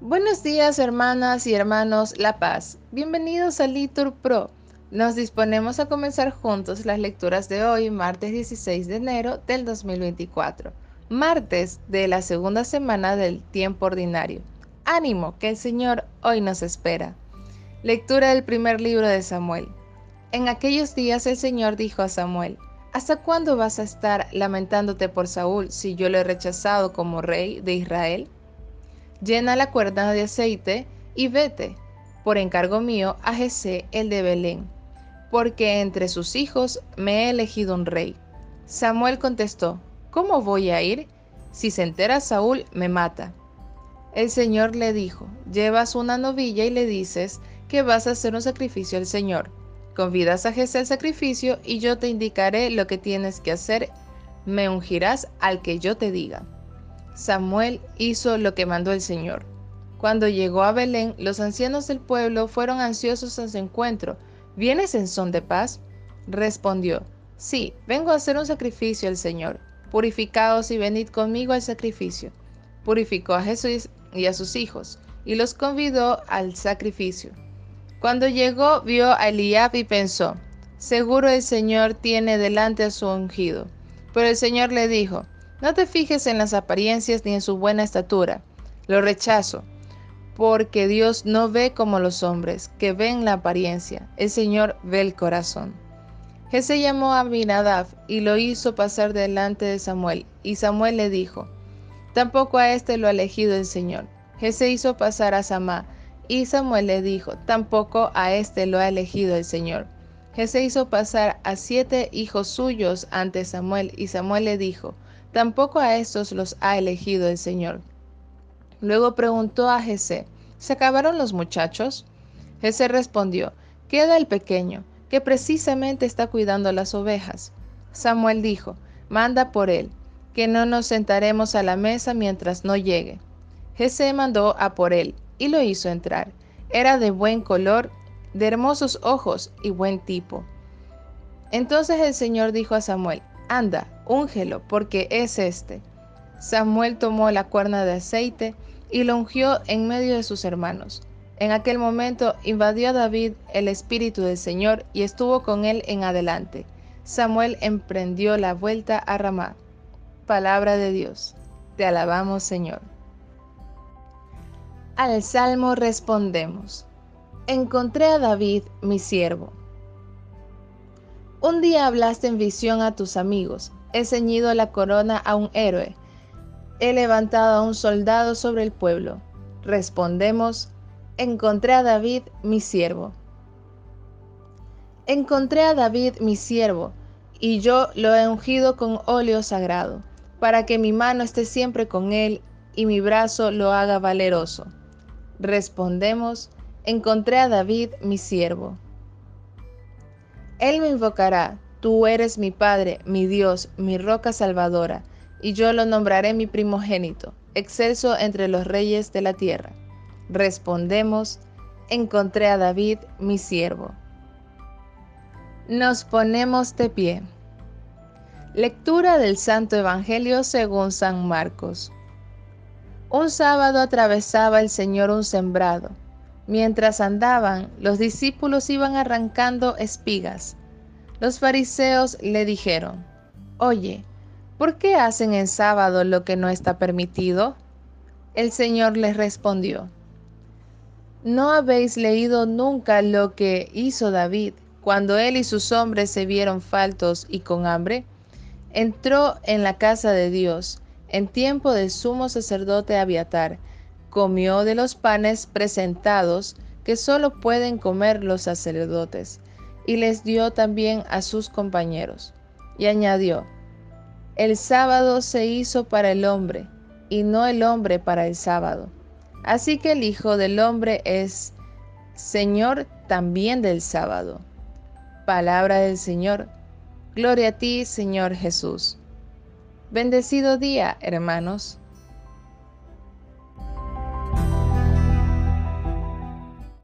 Buenos días hermanas y hermanos La Paz. Bienvenidos a Litur Pro. Nos disponemos a comenzar juntos las lecturas de hoy, martes 16 de enero del 2024, martes de la segunda semana del tiempo ordinario. Ánimo, que el Señor hoy nos espera. Lectura del primer libro de Samuel. En aquellos días el Señor dijo a Samuel, ¿Hasta cuándo vas a estar lamentándote por Saúl si yo lo he rechazado como rey de Israel? llena la cuerda de aceite y vete, por encargo mío, a Jesé el de Belén, porque entre sus hijos me he elegido un rey. Samuel contestó, ¿cómo voy a ir? Si se entera Saúl, me mata. El Señor le dijo, llevas una novilla y le dices que vas a hacer un sacrificio al Señor. Convidas a Jesé al sacrificio y yo te indicaré lo que tienes que hacer. Me ungirás al que yo te diga. Samuel hizo lo que mandó el Señor. Cuando llegó a Belén, los ancianos del pueblo fueron ansiosos a su encuentro. ¿Vienes en son de paz? Respondió, Sí, vengo a hacer un sacrificio al Señor. Purificaos y venid conmigo al sacrificio. Purificó a Jesús y a sus hijos, y los convidó al sacrificio. Cuando llegó, vio a Eliab y pensó, Seguro el Señor tiene delante a su ungido. Pero el Señor le dijo, no te fijes en las apariencias ni en su buena estatura. Lo rechazo, porque Dios no ve como los hombres, que ven la apariencia. El Señor ve el corazón. Jesús llamó a Abinadab y lo hizo pasar delante de Samuel. Y Samuel le dijo, Tampoco a este lo ha elegido el Señor. Jesús hizo pasar a Samá. Y Samuel le dijo, Tampoco a este lo ha elegido el Señor. Jesús hizo pasar a siete hijos suyos ante Samuel. Y Samuel le dijo, Tampoco a estos los ha elegido el Señor. Luego preguntó a Jesé, ¿se acabaron los muchachos? Jesé respondió, queda el pequeño, que precisamente está cuidando las ovejas. Samuel dijo, manda por él, que no nos sentaremos a la mesa mientras no llegue. Jesé mandó a por él, y lo hizo entrar. Era de buen color, de hermosos ojos y buen tipo. Entonces el Señor dijo a Samuel, Anda, úngelo, porque es este. Samuel tomó la cuerna de aceite y lo ungió en medio de sus hermanos. En aquel momento invadió a David el Espíritu del Señor y estuvo con él en adelante. Samuel emprendió la vuelta a Ramá. Palabra de Dios. Te alabamos, Señor. Al salmo respondemos. Encontré a David, mi siervo. Un día hablaste en visión a tus amigos, he ceñido la corona a un héroe, he levantado a un soldado sobre el pueblo. Respondemos, encontré a David mi siervo. Encontré a David mi siervo, y yo lo he ungido con óleo sagrado, para que mi mano esté siempre con él y mi brazo lo haga valeroso. Respondemos, encontré a David mi siervo. Él me invocará, tú eres mi Padre, mi Dios, mi roca salvadora, y yo lo nombraré mi primogénito, excelso entre los reyes de la tierra. Respondemos, encontré a David, mi siervo. Nos ponemos de pie. Lectura del Santo Evangelio según San Marcos. Un sábado atravesaba el Señor un sembrado Mientras andaban, los discípulos iban arrancando espigas. Los fariseos le dijeron, Oye, ¿por qué hacen en sábado lo que no está permitido? El Señor les respondió, ¿No habéis leído nunca lo que hizo David cuando él y sus hombres se vieron faltos y con hambre? Entró en la casa de Dios en tiempo del sumo sacerdote Abiatar, comió de los panes presentados que solo pueden comer los sacerdotes, y les dio también a sus compañeros. Y añadió, el sábado se hizo para el hombre, y no el hombre para el sábado. Así que el Hijo del Hombre es Señor también del sábado. Palabra del Señor. Gloria a ti, Señor Jesús. Bendecido día, hermanos.